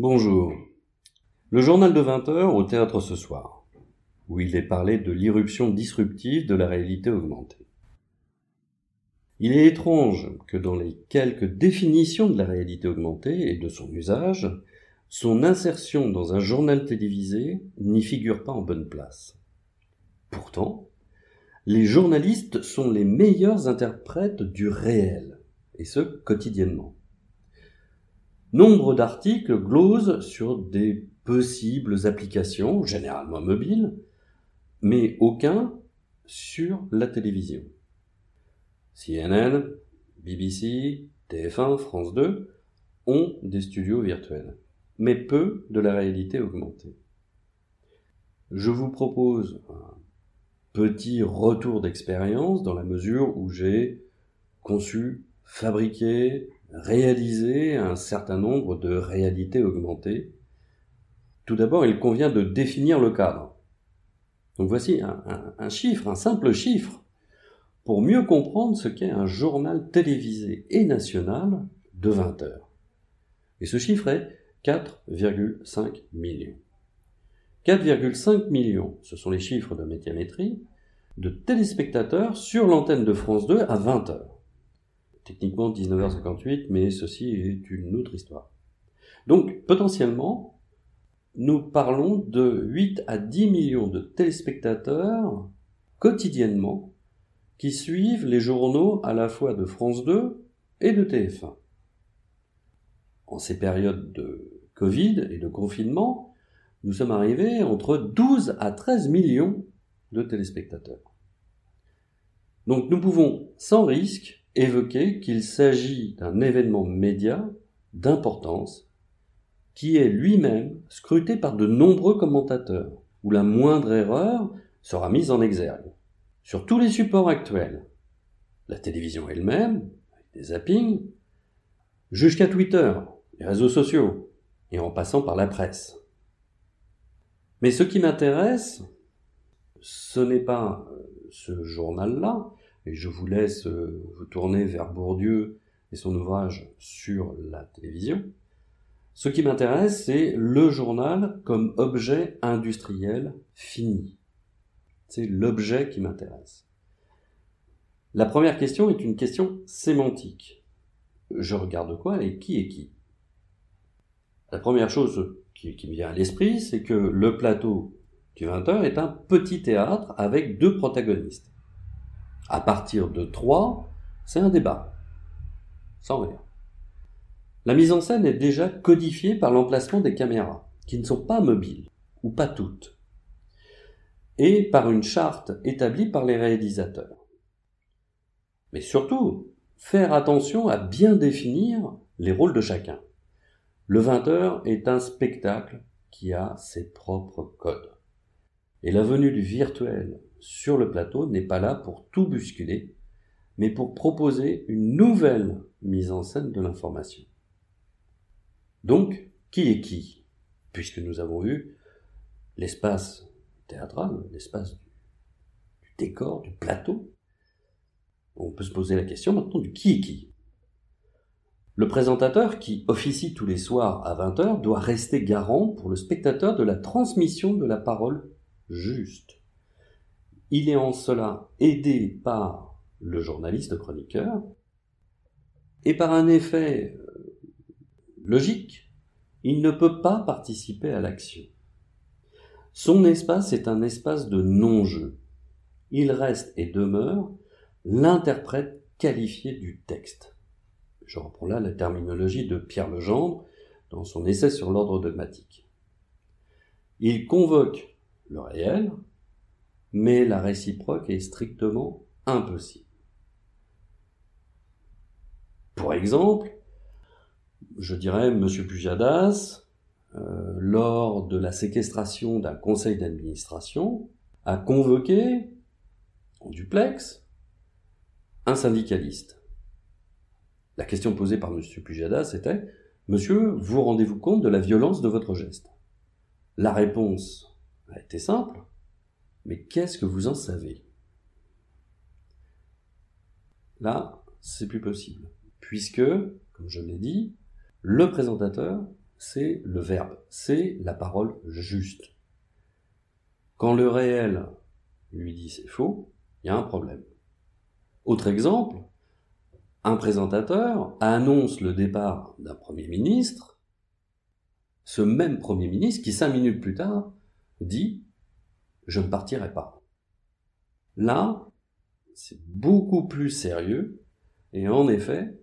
Bonjour. Le journal de 20 heures au théâtre ce soir, où il est parlé de l'irruption disruptive de la réalité augmentée. Il est étrange que dans les quelques définitions de la réalité augmentée et de son usage, son insertion dans un journal télévisé n'y figure pas en bonne place. Pourtant, les journalistes sont les meilleurs interprètes du réel, et ce quotidiennement. Nombre d'articles glosent sur des possibles applications, généralement mobiles, mais aucun sur la télévision. CNN, BBC, TF1, France 2 ont des studios virtuels, mais peu de la réalité augmentée. Je vous propose un petit retour d'expérience dans la mesure où j'ai conçu, fabriqué, réaliser un certain nombre de réalités augmentées. Tout d'abord, il convient de définir le cadre. Donc voici un, chiffre, un simple chiffre, pour mieux comprendre ce qu'est un journal télévisé et national de 20 heures. Et ce chiffre est 4,5 millions. 4,5 millions, ce sont les chiffres de médiamétrie, de téléspectateurs sur l'antenne de France 2 à 20 heures techniquement 19h58, mais ceci est une autre histoire. Donc, potentiellement, nous parlons de 8 à 10 millions de téléspectateurs quotidiennement qui suivent les journaux à la fois de France 2 et de TF1. En ces périodes de Covid et de confinement, nous sommes arrivés entre 12 à 13 millions de téléspectateurs. Donc nous pouvons sans risque évoquer qu'il s'agit d'un événement média d'importance qui est lui-même scruté par de nombreux commentateurs, où la moindre erreur sera mise en exergue. Sur tous les supports actuels, la télévision elle-même, avec des zappings, jusqu'à Twitter, les réseaux sociaux, et en passant par la presse. Mais ce qui m'intéresse, ce n'est pas ce journal-là, et je vous laisse euh, vous tourner vers Bourdieu et son ouvrage sur la télévision. Ce qui m'intéresse, c'est le journal comme objet industriel fini. C'est l'objet qui m'intéresse. La première question est une question sémantique. Je regarde quoi et qui est qui? La première chose qui, qui me vient à l'esprit, c'est que le plateau du 20h est un petit théâtre avec deux protagonistes. À partir de 3, c'est un débat. Sans rien. La mise en scène est déjà codifiée par l'emplacement des caméras, qui ne sont pas mobiles, ou pas toutes, et par une charte établie par les réalisateurs. Mais surtout, faire attention à bien définir les rôles de chacun. Le 20h est un spectacle qui a ses propres codes. Et la venue du virtuel sur le plateau n'est pas là pour tout bousculer, mais pour proposer une nouvelle mise en scène de l'information. Donc, qui est qui? Puisque nous avons vu l'espace théâtral, l'espace du, décor, du plateau, on peut se poser la question maintenant du qui est qui. Le présentateur qui officie tous les soirs à 20h doit rester garant pour le spectateur de la transmission de la parole juste. Il est en cela aidé par le journaliste chroniqueur et par un effet euh, logique, il ne peut pas participer à l'action. Son espace est un espace de non-jeu. Il reste et demeure l'interprète qualifié du texte. Je reprends là la terminologie de Pierre Legendre dans son essai sur l'ordre dogmatique. Il convoque le réel, mais la réciproque est strictement impossible. Pour exemple, je dirais M. Pujadas, euh, lors de la séquestration d'un conseil d'administration, a convoqué en duplex un syndicaliste. La question posée par M. Pujadas était Monsieur, vous rendez-vous compte de la violence de votre geste? La réponse a été simple mais qu'est-ce que vous en savez? Là, c'est plus possible, puisque, comme je l'ai dit, le présentateur c'est le verbe, c'est la parole juste. Quand le réel lui dit c'est faux, il y a un problème. Autre exemple, un présentateur annonce le départ d'un Premier ministre, ce même Premier ministre qui cinq minutes plus tard dit ⁇ Je ne partirai pas ⁇ Là, c'est beaucoup plus sérieux, et en effet,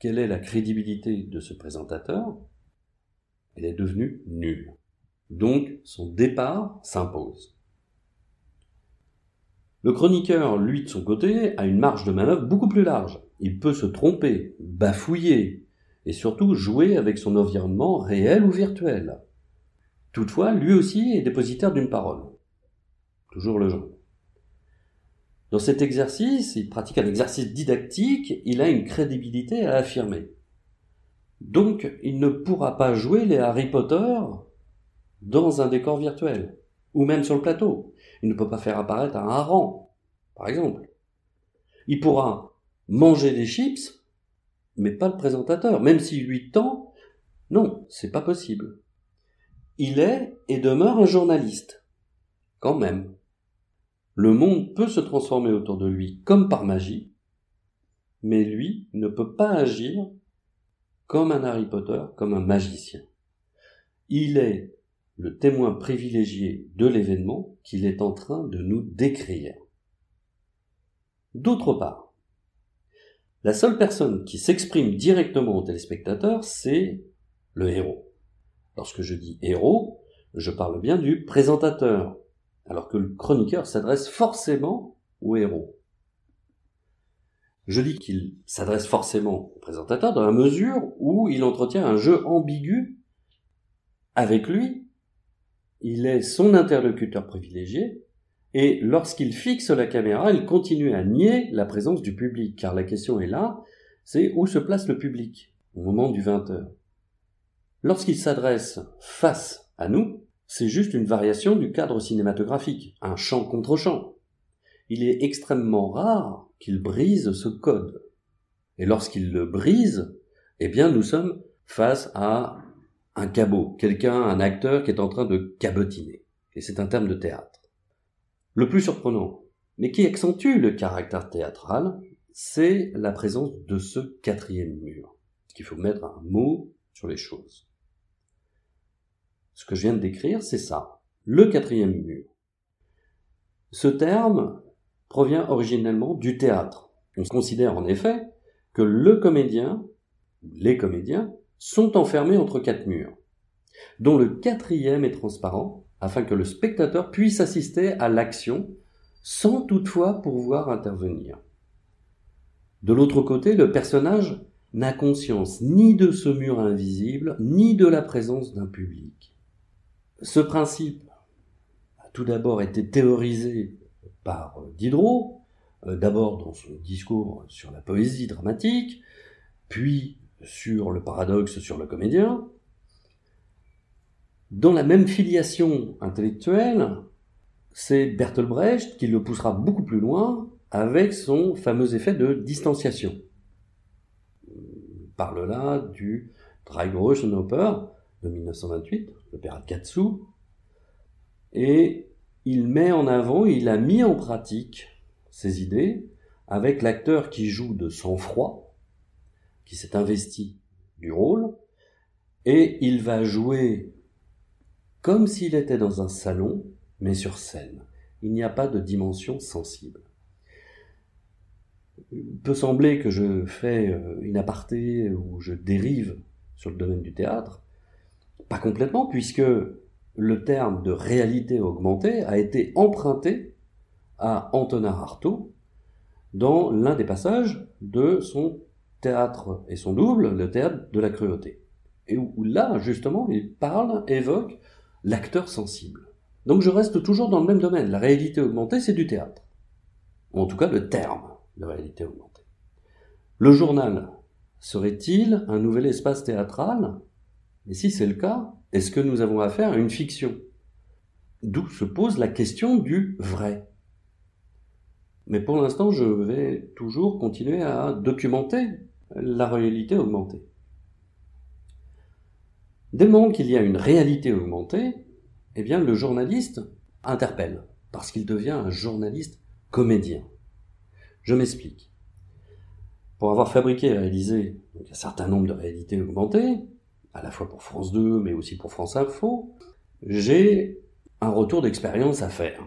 quelle est la crédibilité de ce présentateur? Elle est devenue nulle. Donc son départ s'impose. Le chroniqueur, lui, de son côté, a une marge de manœuvre beaucoup plus large. Il peut se tromper, bafouiller, et surtout jouer avec son environnement réel ou virtuel. Toutefois, lui aussi est dépositaire d'une parole. Toujours le genre. Dans cet exercice, il pratique un exercice didactique, il a une crédibilité à affirmer. Donc, il ne pourra pas jouer les Harry Potter dans un décor virtuel, ou même sur le plateau. Il ne peut pas faire apparaître un hareng, par exemple. Il pourra manger des chips, mais pas le présentateur, même s'il lui tend. Non, c'est pas possible. Il est et demeure un journaliste. Quand même. Le monde peut se transformer autour de lui comme par magie, mais lui ne peut pas agir comme un Harry Potter, comme un magicien. Il est le témoin privilégié de l'événement qu'il est en train de nous décrire. D'autre part, la seule personne qui s'exprime directement au téléspectateur, c'est le héros. Lorsque je dis héros, je parle bien du présentateur, alors que le chroniqueur s'adresse forcément au héros. Je dis qu'il s'adresse forcément au présentateur dans la mesure où il entretient un jeu ambigu avec lui il est son interlocuteur privilégié, et lorsqu'il fixe la caméra, il continue à nier la présence du public, car la question est là, c'est où se place le public au moment du 20 heures. Lorsqu'il s'adresse face à nous, c'est juste une variation du cadre cinématographique, un champ contre champ. Il est extrêmement rare qu'il brise ce code. Et lorsqu'il le brise, eh bien nous sommes face à un cabot, quelqu'un, un acteur qui est en train de cabotiner. Et c'est un terme de théâtre. Le plus surprenant, mais qui accentue le caractère théâtral, c'est la présence de ce quatrième mur. Il faut mettre un mot sur les choses. Ce que je viens de décrire, c'est ça, le quatrième mur. Ce terme provient originellement du théâtre. On considère en effet que le comédien, les comédiens, sont enfermés entre quatre murs, dont le quatrième est transparent, afin que le spectateur puisse assister à l'action sans toutefois pouvoir intervenir. De l'autre côté, le personnage n'a conscience ni de ce mur invisible, ni de la présence d'un public. Ce principe a tout d'abord été théorisé par Diderot, euh, d'abord dans son discours sur la poésie dramatique, puis sur le paradoxe sur le comédien, dans la même filiation intellectuelle, c'est Bertolt Brecht qui le poussera beaucoup plus loin avec son fameux effet de distanciation. Il parle là du Drei Oper de 1928, l'opéra de Katsu, et il met en avant, il a mis en pratique ses idées avec l'acteur qui joue de sang-froid, qui s'est investi du rôle, et il va jouer comme s'il était dans un salon, mais sur scène. Il n'y a pas de dimension sensible. Il peut sembler que je fais euh, une aparté ou je dérive sur le domaine du théâtre. Pas complètement, puisque le terme de réalité augmentée a été emprunté à Antonin Artaud dans l'un des passages de son théâtre et son double, le théâtre de la cruauté. Et où, là, justement, il parle, évoque l'acteur sensible. Donc je reste toujours dans le même domaine. La réalité augmentée, c'est du théâtre. En tout cas, le terme de réalité augmentée. Le journal serait-il un nouvel espace théâtral Et si c'est le cas, est-ce que nous avons affaire à une fiction? D'où se pose la question du vrai. Mais pour l'instant, je vais toujours continuer à documenter la réalité augmentée. Dès le moment qu'il y a une réalité augmentée, eh bien le journaliste interpelle, parce qu'il devient un journaliste comédien. Je m'explique. Pour avoir fabriqué et réalisé un certain nombre de réalités augmentées, à la fois pour France 2 mais aussi pour France Info, j'ai un retour d'expérience à faire.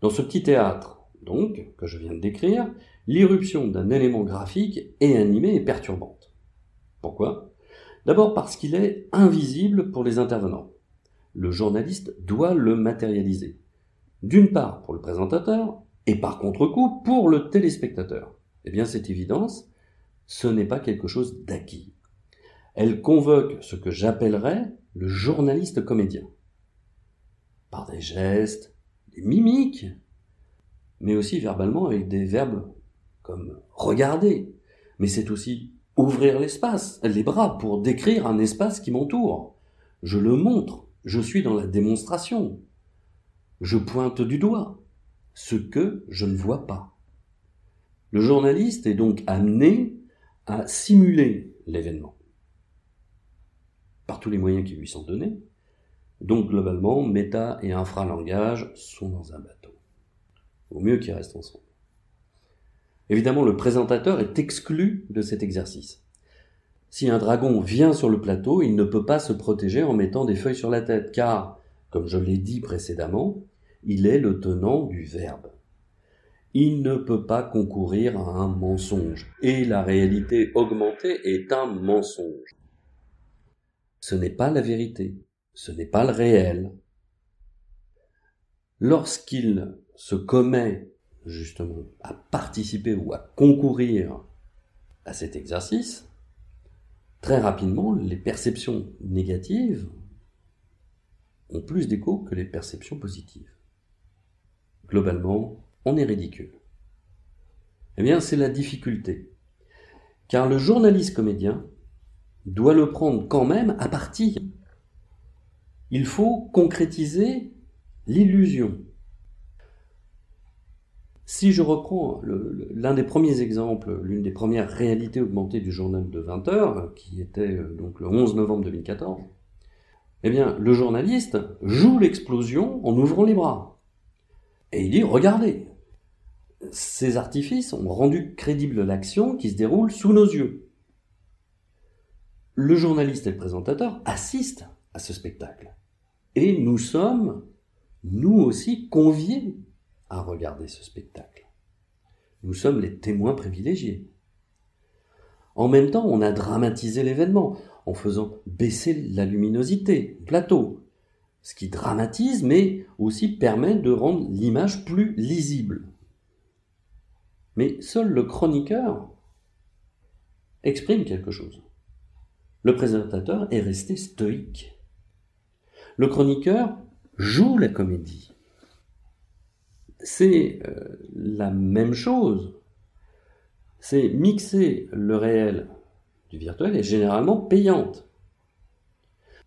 Dans ce petit théâtre, donc, que je viens de décrire, l'irruption d'un élément graphique et animé est perturbante. Pourquoi? D'abord parce qu'il est invisible pour les intervenants. Le journaliste doit le matérialiser. D'une part pour le présentateur, et par contre-coup pour le téléspectateur. Eh bien, cette évidence, ce n'est pas quelque chose d'acquis. Elle convoque ce que j'appellerais le journaliste comédien. Par des gestes, des mimiques, mais aussi verbalement avec des verbes comme regarder. Mais c'est aussi ouvrir l'espace, les bras pour décrire un espace qui m'entoure. Je le montre, je suis dans la démonstration. Je pointe du doigt ce que je ne vois pas. Le journaliste est donc amené à simuler l'événement par tous les moyens qui lui sont donnés. Donc globalement, méta et infralangage sont dans un bateau. Au mieux qu'ils restent ensemble. Évidemment, le présentateur est exclu de cet exercice. Si un dragon vient sur le plateau, il ne peut pas se protéger en mettant des feuilles sur la tête, car, comme je l'ai dit précédemment, il est le tenant du verbe. Il ne peut pas concourir à un mensonge, et la réalité augmentée est un mensonge. Ce n'est pas la vérité, ce n'est pas le réel. Lorsqu'il se commet justement à participer ou à concourir à cet exercice, très rapidement, les perceptions négatives ont plus d'écho que les perceptions positives. Globalement, on est ridicule. Eh bien, c'est la difficulté. Car le journaliste comédien doit le prendre quand même à partie. Il faut concrétiser l'illusion. Si je reprends l'un des premiers exemples, l'une des premières réalités augmentées du journal de 20 heures, qui était euh, donc le 11 novembre 2014, eh bien, le journaliste joue l'explosion en ouvrant les bras. Et il dit, regardez, ces artifices ont rendu crédible l'action qui se déroule sous nos yeux. Le journaliste et le présentateur assistent à ce spectacle. Et nous sommes, nous aussi, conviés à regarder ce spectacle. Nous sommes les témoins privilégiés. En même temps, on a dramatisé l'événement en faisant baisser la luminosité, plateau, ce qui dramatise mais aussi permet de rendre l'image plus lisible. Mais seul le chroniqueur exprime quelque chose. Le présentateur est resté stoïque. Le chroniqueur joue la comédie c'est euh, la même chose. C'est mixer le réel du virtuel est généralement payante.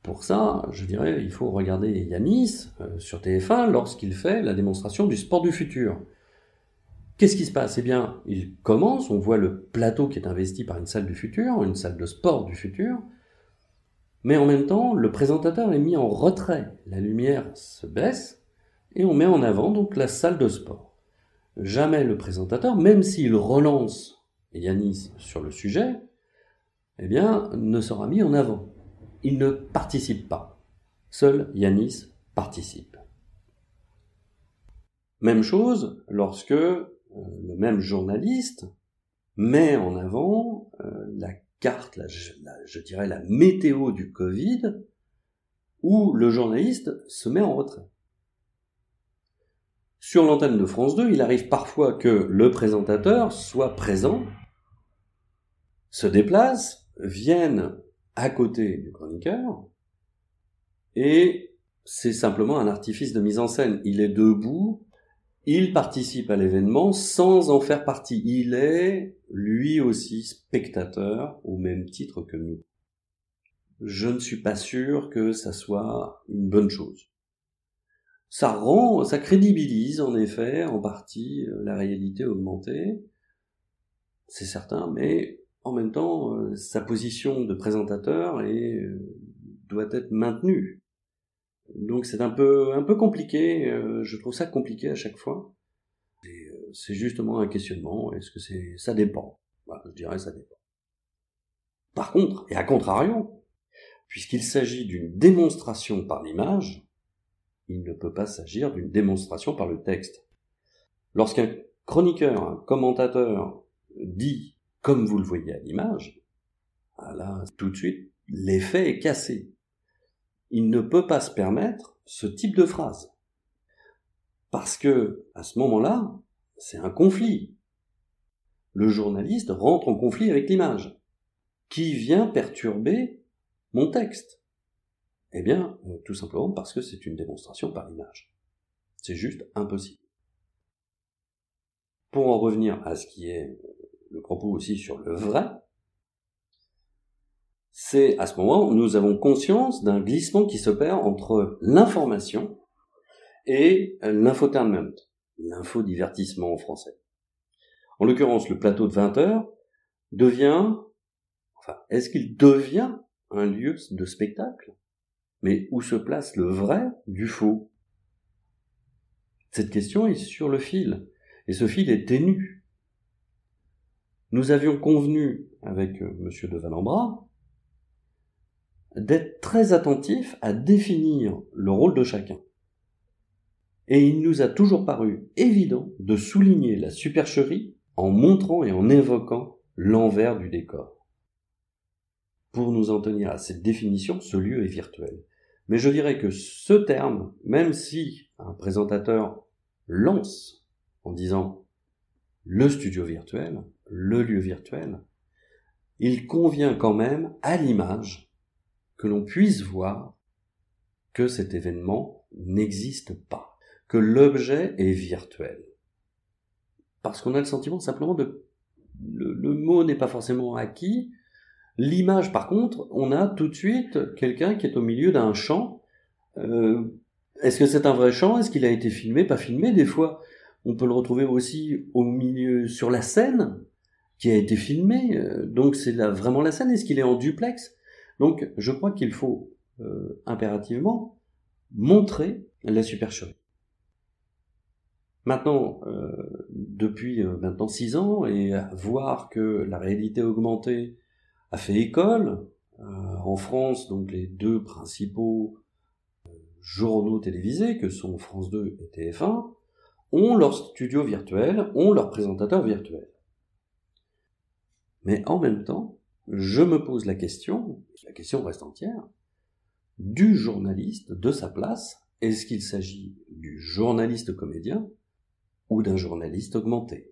Pour ça, je dirais, il faut regarder Yanis euh, sur TF1 lorsqu'il fait la démonstration du sport du futur. Qu'est-ce qui se passe? Eh bien, il commence, on voit le plateau qui est investi par une salle du futur, une salle de sport du futur, mais en même temps, le présentateur est mis en retrait. La lumière se baisse, et on met en avant donc la salle de sport. Jamais le présentateur, même s'il relance Yanis sur le sujet, eh bien, ne sera mis en avant. Il ne participe pas. Seul Yanis participe. Même chose lorsque le même journaliste met en avant euh, la carte, je dirais la météo du Covid, où le journaliste se met en retrait. Sur l'antenne de France 2, il arrive parfois que le présentateur soit présent, se déplace, vienne à côté du chroniqueur, et c'est simplement un artifice de mise en scène. Il est debout, il participe à l'événement sans en faire partie. Il est lui aussi spectateur au même titre que nous. Je ne suis pas sûr que ça soit une bonne chose. Ça rend, ça crédibilise en effet en partie euh, la réalité augmentée, c'est certain, mais en même temps, euh, sa position de présentateur est euh, doit être maintenu. Donc c'est un peu un peu compliqué. Euh, je trouve ça compliqué à chaque fois. Euh, c'est justement un questionnement. Est-ce que c'est ça dépend? Je dirais ça dépend. Par contre, et à contrario, puisqu'il s'agit d'une démonstration par l'image, il ne peut pas s'agir d'une démonstration par le texte. Lorsqu'un chroniqueur, un commentateur dit comme vous le voyez à l'image, ah là, tout de suite, l'effet est cassé. Il ne peut pas se permettre ce type de phrase. Parce que, à ce moment-là, c'est un conflit. Le journaliste rentre en conflit avec l'image, qui vient perturber mon texte. Eh bien, euh, tout simplement parce que c'est une démonstration par l'image. C'est juste impossible. Pour en revenir à ce qui est le propos aussi sur le vrai, c'est à ce moment où nous avons conscience d'un glissement qui s'opère entre l'information et l'infotainment, l'infodivertissement en français. En l'occurrence, le plateau de 20 heures devient, enfin, est-ce qu'il devient un lieu de spectacle? Mais où se place le vrai du faux? Cette question est sur le fil, et ce fil est ténu. Nous avions convenu avec euh, M. de Valambra d'être très attentif à définir le rôle de chacun. Et il nous a toujours paru évident de souligner la supercherie en montrant et en évoquant l'envers du décor. Pour nous en tenir à cette définition, ce lieu est virtuel. Mais je dirais que ce terme, même si un présentateur lance en disant le studio virtuel, le lieu virtuel, il convient quand même à l'image que l'on puisse voir que cet événement n'existe pas, que l'objet est virtuel. Parce qu'on a le sentiment simplement de... Le, mot n'est pas forcément acquis. L'image, par contre, on a tout de suite quelqu'un qui est au milieu d'un champ. Euh, est-ce que c'est un vrai champ? Est-ce qu'il a été filmé? Pas filmé Des fois, on peut le retrouver aussi au milieu, sur la scène, qui a été filmé. Euh, donc c'est vraiment la scène. Est-ce qu'il est en duplex? Donc je crois qu'il faut euh, impérativement montrer la supercherie. Maintenant, euh, depuis euh, maintenant six ans, et voir que la réalité augmentée a fait école, en France, donc les deux principaux journaux télévisés, que sont France 2 et TF1, ont leur studio virtuel, ont leur présentateur virtuel. Mais en même temps, je me pose la question, la question reste entière, du journaliste, de sa place, est-ce qu'il s'agit du journaliste comédien ou d'un journaliste augmenté?